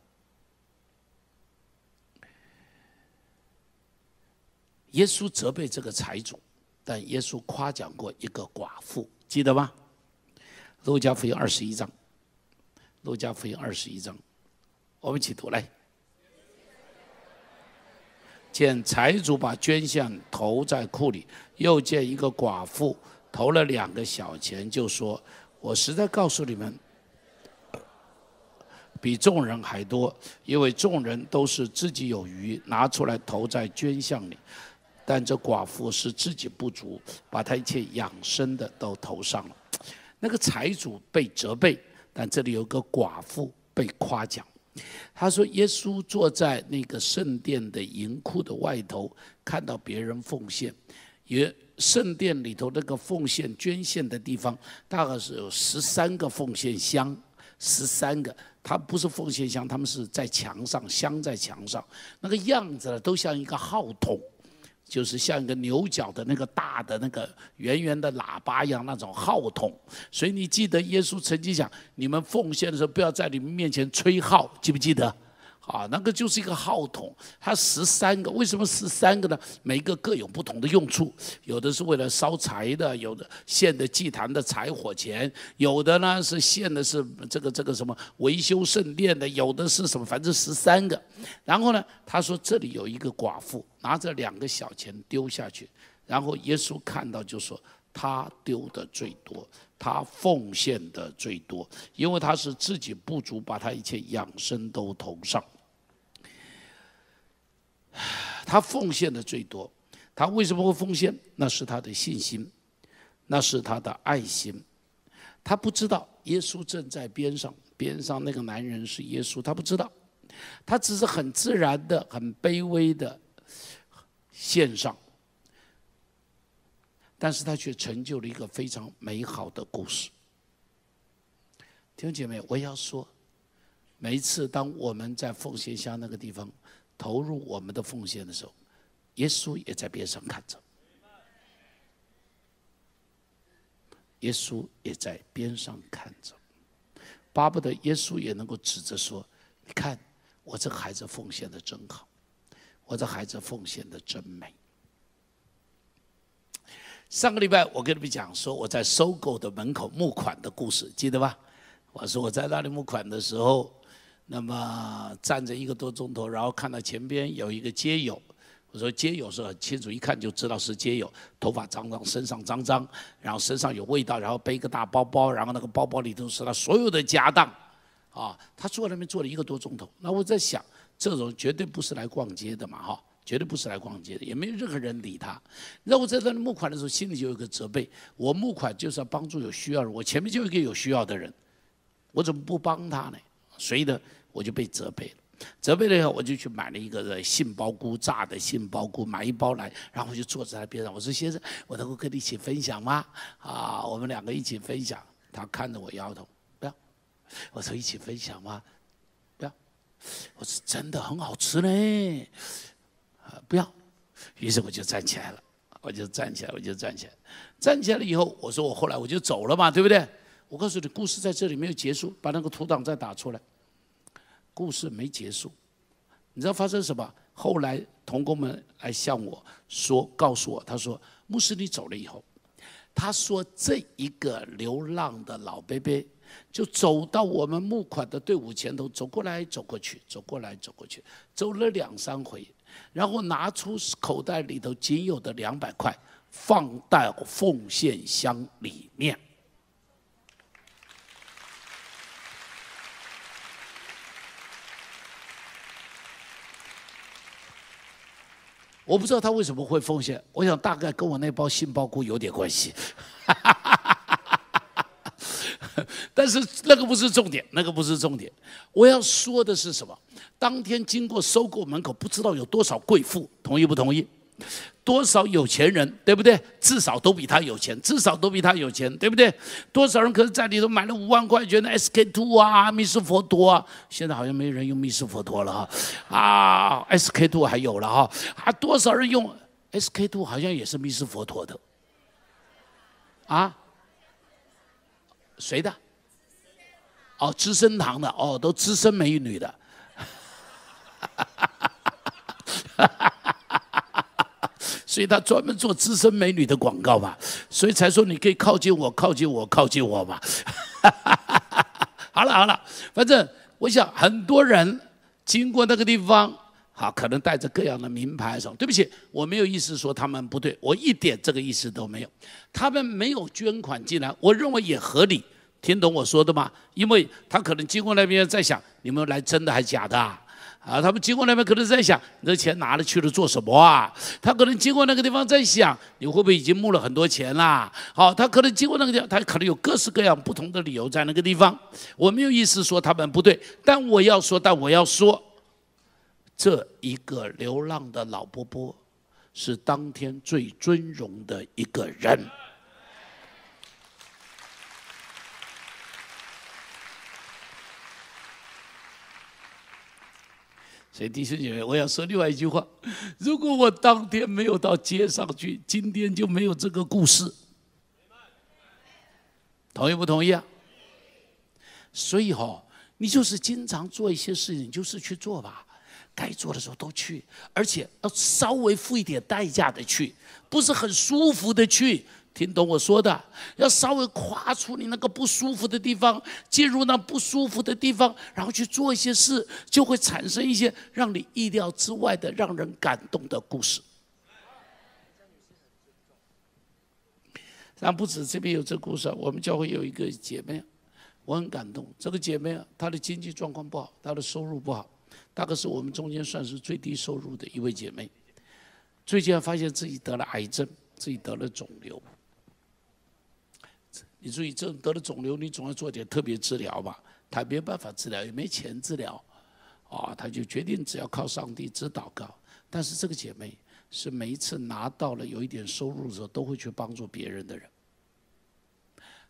耶稣责备这个财主，但耶稣夸奖过一个寡妇，记得吗？路加福音二十一章，路加福音二十一章，我们一起读来。见财主把捐项投在库里，又见一个寡妇投了两个小钱，就说：“我实在告诉你们，比众人还多，因为众人都是自己有余，拿出来投在捐项里，但这寡妇是自己不足，把她一切养生的都投上了。那个财主被责备，但这里有个寡妇被夸奖。”他说：“耶稣坐在那个圣殿的银库的外头，看到别人奉献，也圣殿里头那个奉献捐献的地方，大概是有十三个奉献箱，十三个，他不是奉献箱，他们是在墙上，镶在墙上，那个样子呢，都像一个号筒。就是像一个牛角的那个大的那个圆圆的喇叭一样那种号筒，所以你记得耶稣曾经讲，你们奉献的时候不要在你们面前吹号，记不记得？啊，那个就是一个号筒，它十三个，为什么十三个呢？每个各有不同的用处，有的是为了烧柴的，有的献的祭坛的柴火钱，有的呢是献的是这个这个什么维修圣殿的，有的是什么，反正十三个。然后呢，他说这里有一个寡妇拿着两个小钱丢下去，然后耶稣看到就说，他丢的最多，他奉献的最多，因为他是自己不足，把他一切养生都投上。他奉献的最多，他为什么会奉献？那是他的信心，那是他的爱心。他不知道耶稣正在边上，边上那个男人是耶稣，他不知道，他只是很自然的、很卑微的献上，但是他却成就了一个非常美好的故事。弟兄姐妹，我要说，每一次当我们在奉献箱那个地方。投入我们的奉献的时候，耶稣也在边上看着。耶稣也在边上看着，巴不得耶稣也能够指着说：“你看，我这孩子奉献的真好，我这孩子奉献的真美。”上个礼拜我跟你们讲说我在收购的门口募款的故事，记得吧？我说我在那里募款的时候。那么站着一个多钟头，然后看到前边有一个街友，我说街友是很清楚，一看就知道是街友，头发脏脏，身上脏脏，然后身上有味道，然后背一个大包包，然后那个包包里头是他所有的家当，啊，他坐那边坐了一个多钟头，那我在想，这种绝对不是来逛街的嘛，哈，绝对不是来逛街的，也没有任何人理他。那我在那里募款的时候，心里就有一个责备，我募款就是要帮助有需要的人，我前面就一个有需要的人，我怎么不帮他呢？所以呢？我就被责备了，责备了以后，我就去买了一个杏鲍菇炸的杏鲍菇，买一包来，然后我就坐在他边上。我说：“先生，我能够跟你一起分享吗？”啊，我们两个一起分享。他看着我摇头，不要。我说：“一起分享吗？”不要。我说：“真的很好吃呢。”啊，不要。于是我就站起来了，我就站起来，我就站起来。站起来了以后，我说：“我后来我就走了嘛，对不对？”我告诉你，故事在这里没有结束，把那个图档再打出来。故事没结束，你知道发生什么？后来童工们来向我说，告诉我，他说：“牧师，你走了以后，他说这一个流浪的老伯伯就走到我们募款的队伍前头，走过来走过去，走过来走过去，走了两三回，然后拿出口袋里头仅有的两百块，放到奉献箱里面。”我不知道他为什么会奉献，我想大概跟我那包杏鲍菇有点关系，但是那个不是重点，那个不是重点。我要说的是什么？当天经过收购门口，不知道有多少贵妇，同意不同意？多少有钱人，对不对？至少都比他有钱，至少都比他有钱，对不对？多少人可是在里头买了五万块钱的 SK two 啊，密斯佛陀啊，现在好像没人用密斯佛陀了哈，啊，SK two 还有了哈，啊，多少人用 SK two 好像也是密斯佛陀的，啊，谁的？哦，资生堂的，哦，都资深美女的。所以他专门做资深美女的广告嘛，所以才说你可以靠近我，靠近我，靠近我嘛。好了好了，反正我想很多人经过那个地方，好可能带着各样的名牌什么。对不起，我没有意思说他们不对，我一点这个意思都没有。他们没有捐款进来，我认为也合理。听懂我说的吗？因为他可能经过那边在想，你们来真的还是假的？啊，啊他们经过那边可能在想，你的钱拿了去了做什么啊？他可能经过那个地方在想，你会不会已经募了很多钱啦？好，他可能经过那个地方，他可能有各式各样不同的理由在那个地方。我没有意思说他们不对，但我要说，但我要说，这一个流浪的老伯伯，是当天最尊荣的一个人。所以弟兄姐妹，我要说另外一句话：如果我当天没有到街上去，今天就没有这个故事。同意不同意啊？所以哈，你就是经常做一些事情，就是去做吧。该做的时候都去，而且要稍微付一点代价的去，不是很舒服的去。听懂我说的？要稍微跨出你那个不舒服的地方，进入那不舒服的地方，然后去做一些事，就会产生一些让你意料之外的、让人感动的故事。但不止这边有这故事，我们教会有一个姐妹，我很感动。这个姐妹，她的经济状况不好，她的收入不好，大概是我们中间算是最低收入的一位姐妹。最近发现自己得了癌症，自己得了肿瘤。你注意，这得了肿瘤，你总要做点特别治疗吧？他没办法治疗，也没钱治疗，啊，他就决定只要靠上帝，只祷告。但是这个姐妹是每一次拿到了有一点收入的时候，都会去帮助别人的人。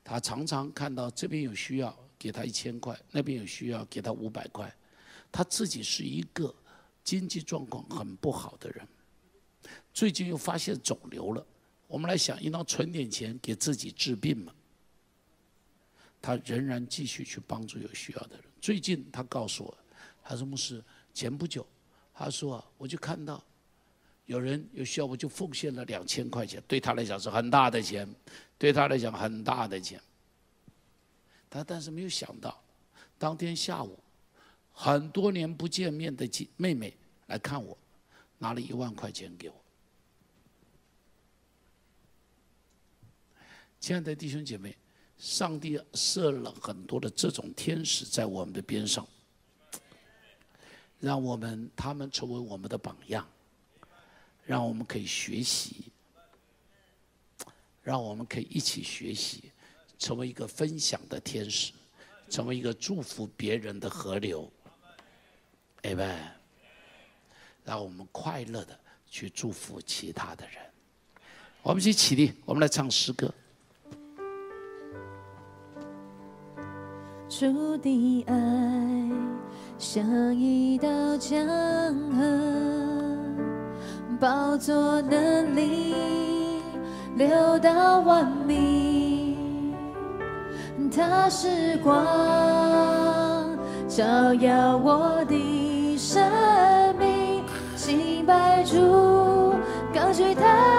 他常常看到这边有需要，给他一千块；那边有需要，给他五百块。他自己是一个经济状况很不好的人，最近又发现肿瘤了。我们来想，应当存点钱给自己治病嘛？他仍然继续去帮助有需要的人。最近他告诉我，他说：“牧师，前不久，他说我就看到有人有需要，我就奉献了两千块钱，对他来讲是很大的钱，对他来讲很大的钱。他但是没有想到，当天下午，很多年不见面的姐妹妹来看我，拿了一万块钱给我。亲爱的弟兄姐妹。”上帝设了很多的这种天使在我们的边上，让我们他们成为我们的榜样，让我们可以学习，让我们可以一起学习，成为一个分享的天使，成为一个祝福别人的河流。Amen。让我们快乐的去祝福其他的人。我们一起起立，我们来唱诗歌。主的爱像一道江河，宝座能力流到万民。它是光，照耀我的生命，敬拜主，高举他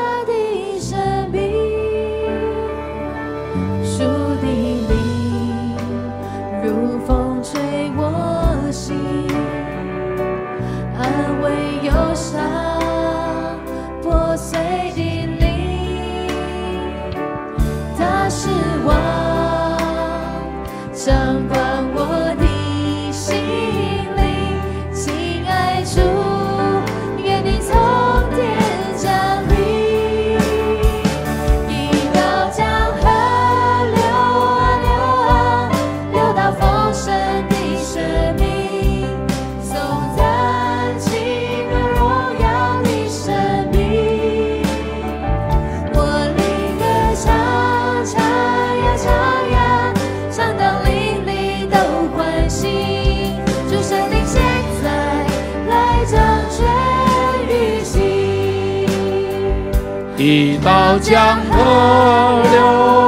一道江河流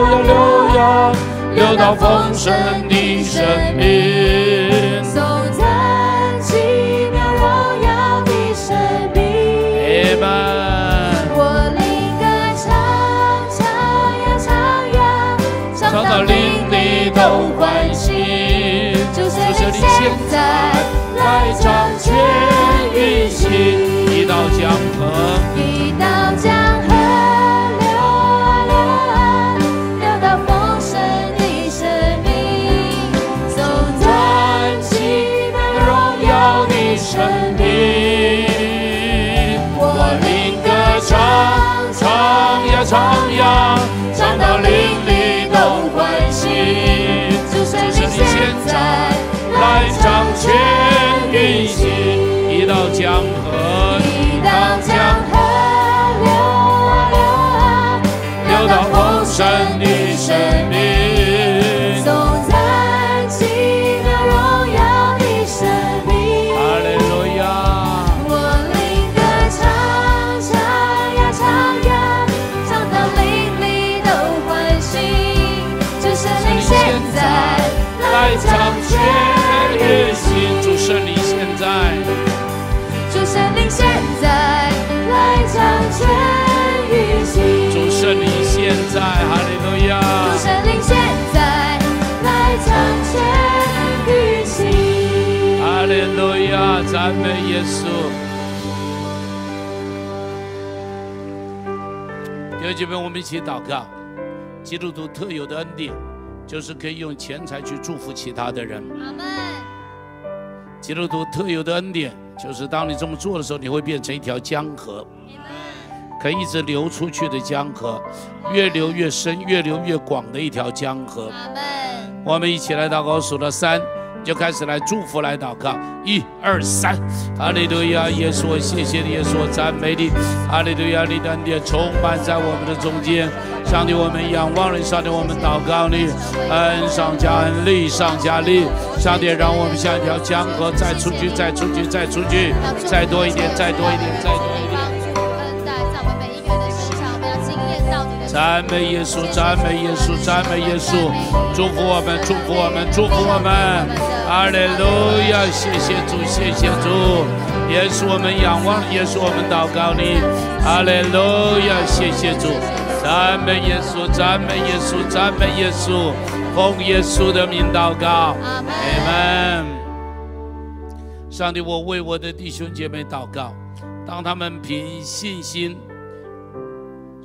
呀流呀，流到丰盛的生命。颂赞奇妙荣耀的生命。我灵歌唱唱呀唱呀，唱到邻里都欢喜。就是你现在来掌权运行。一道江来掌权运行，主圣灵现在，主圣灵现在来掌权运行，主圣灵现在，哈利路亚，主圣灵现在来掌权运行，哈利路亚，赞美耶稣。弟兄姐妹，我们一起祷告，基督徒特有的恩典。就是可以用钱财去祝福其他的人。阿门。基督徒特有的恩典，就是当你这么做的时候，你会变成一条江河，可以一直流出去的江河，越流越深，越流越广的一条江河。我们一起来祷告，数到三。就开始来祝福，来祷告，一二三，哈利路亚，耶稣，谢谢你，耶稣，赞美你，哈利路亚，你的恩典充满在我们的中间，上帝，我们仰望你，上帝，我们祷告你，恩上加恩，力上加力，上帝，让我们像一条江河，再出去，再出去，再出去，再多一点，再多一点，再多一点。赞美耶稣，赞美耶稣，赞美耶稣，祝福我们，祝福我们，祝福我们。阿利路亚，谢谢主，谢谢主，耶稣我们仰望，耶稣我们祷告你。阿利路亚，谢谢主，赞美耶稣，赞美耶稣，赞美耶稣，奉耶稣的名祷告。阿门。上帝，我为我的弟兄姐妹祷告，当他们凭信心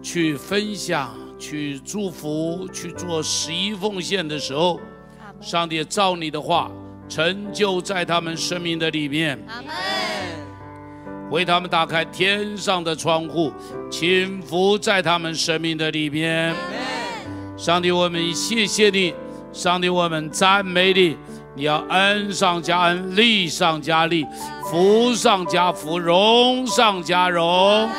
去分享、去祝福、去做十一奉献的时候，上帝照你的话。成就在他们生命的里面，阿门。为他们打开天上的窗户，轻福在他们生命的里面，上帝，我们谢谢你，上帝，我们赞美你。你要恩上加恩，利上加利，福上加福，荣上加荣。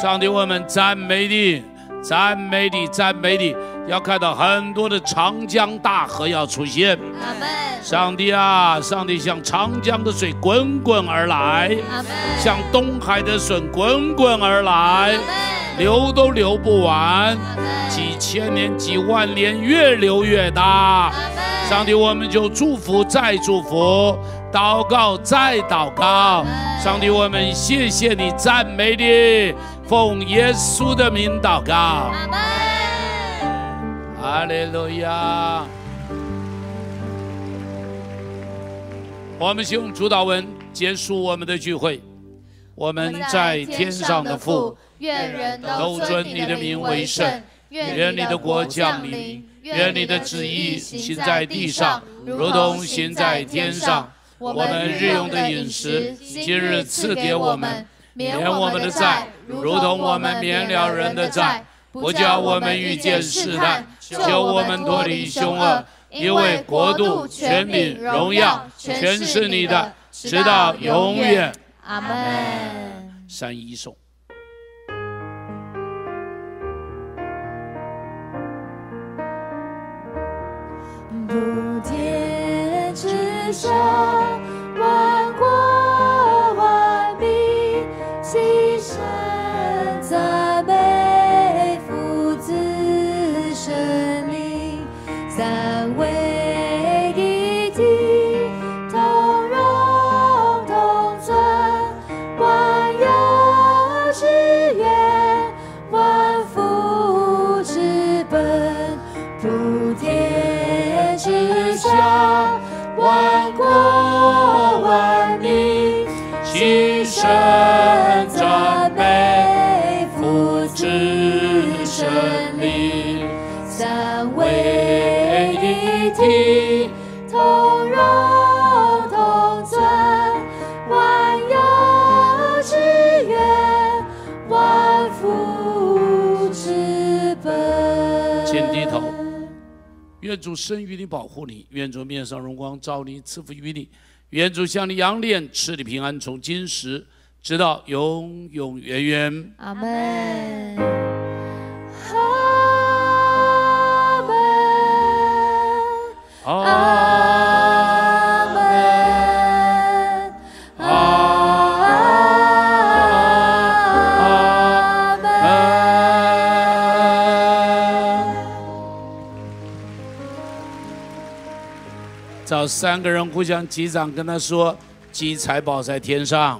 上帝，我们赞美你，赞美你，赞美你。要看到很多的长江大河要出现，上帝啊，上帝像长江的水滚滚而来。像东海的水滚滚而来，流都流不完，几千年、几万年，越流越大，上帝，我们就祝福再祝福，祷告再祷告。上帝，我们谢谢你，赞美你，奉耶稣的名祷告，阿门。哈利路亚！我们用主祷文结束我们的聚会。我们在天上的父，愿人都尊你的名为圣。愿你的国降临。愿你的旨意行在地上，如同行在天上。我们日用的饮食，今日赐给我们，免我们的债，如同我们免了人的债。不叫我们遇见试探，救我们脱离凶恶，因为国度、权柄、荣耀，全是你的，直到永远。阿门。三一颂。不天之下，愿主生于你，保护你；愿主面上荣光照你，赐福于你；愿主向你扬脸，赐你平安，从今时直到永永远远。阿门。阿找三个人互相击掌，跟他说：积财宝在天上。